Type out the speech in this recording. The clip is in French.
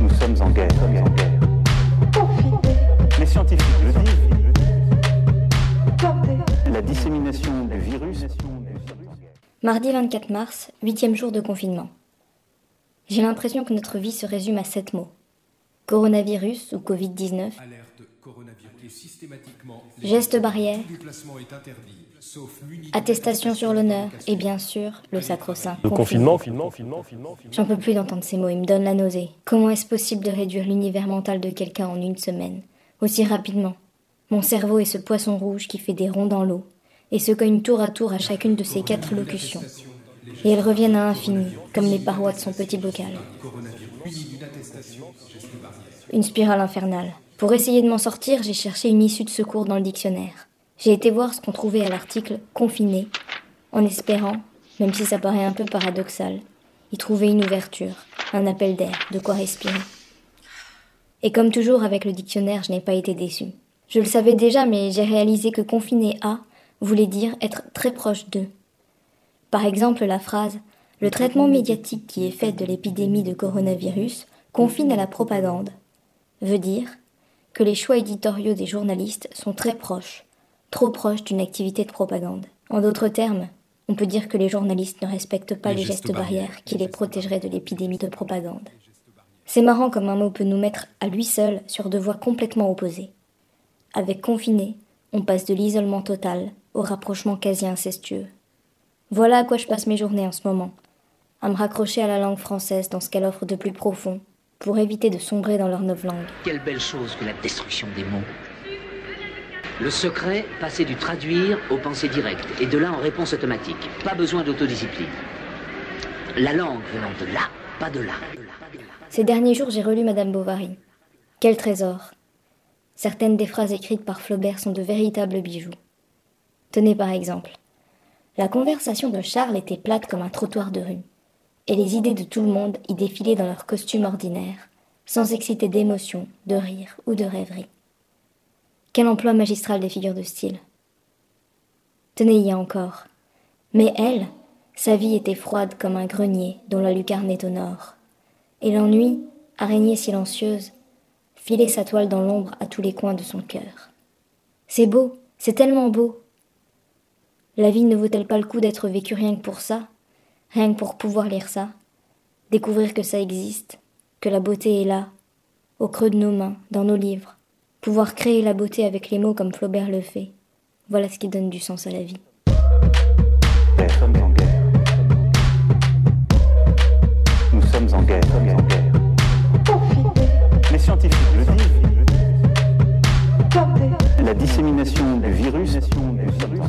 Nous sommes en guerre. Les scientifiques le disent. La dissémination du virus. Mardi 24 mars, huitième jour de confinement. J'ai l'impression que notre vie se résume à sept mots. Coronavirus ou Covid-19, gestes barrières, attestation sur l'honneur et bien sûr le sacro-saint. Le confinement, confinement, confinement, confinement. J'en peux plus d'entendre ces mots, ils me donnent la nausée. Comment est-ce possible de réduire l'univers mental de quelqu'un en une semaine? Aussi rapidement. Mon cerveau est ce poisson rouge qui fait des ronds dans l'eau et se cogne tour à tour à chacune de ses quatre locutions. Et elles reviennent à l'infini, comme les parois de son petit bocal. Une spirale infernale. Pour essayer de m'en sortir, j'ai cherché une issue de secours dans le dictionnaire. J'ai été voir ce qu'on trouvait à l'article confiné, en espérant, même si ça paraît un peu paradoxal, y trouver une ouverture, un appel d'air, de quoi respirer. Et comme toujours avec le dictionnaire, je n'ai pas été déçu. Je le savais déjà, mais j'ai réalisé que confiner à voulait dire être très proche d'eux. Par exemple, la phrase Le traitement médiatique qui est fait de l'épidémie de coronavirus confine à la propagande veut dire que les choix éditoriaux des journalistes sont très proches, trop proches d'une activité de propagande. En d'autres termes, on peut dire que les journalistes ne respectent pas les, gestes, barrières qui les protégeraient de l'épidémie de propagande. C'est marrant comme un mot peut nous mettre à lui seul sur deux voies complètement opposées. Avec confiné, on passe de l'isolement total au rapprochement quasi incestueux. Voilà à quoi je passe mes journées en ce moment, à me raccrocher à la langue française dans ce qu'elle offre de plus profond, pour éviter de sombrer dans leur neuf langue. Quelle belle chose que la destruction des mots. Le secret, passer du traduire au pensée directe, et de là en réponse automatique. Pas besoin d'autodiscipline. La langue venant de là, pas de là. Ces derniers jours, j'ai relu Madame Bovary. Quel trésor Certaines des phrases écrites par Flaubert sont de véritables bijoux. Tenez par exemple. La conversation de Charles était plate comme un trottoir de rue, et les idées de tout le monde y défilaient dans leur costume ordinaire, sans exciter d'émotion, de rire ou de rêverie. Quel emploi magistral des figures de style. Tenez y encore. Mais elle, sa vie était froide comme un grenier dont la lucarne est au nord, et l'ennui, araignée silencieuse, filer sa toile dans l'ombre à tous les coins de son cœur. C'est beau, c'est tellement beau. La vie ne vaut-elle pas le coup d'être vécue rien que pour ça, rien que pour pouvoir lire ça, découvrir que ça existe, que la beauté est là, au creux de nos mains, dans nos livres, pouvoir créer la beauté avec les mots comme Flaubert le fait? Voilà ce qui donne du sens à la vie. Du virus. Nous sommes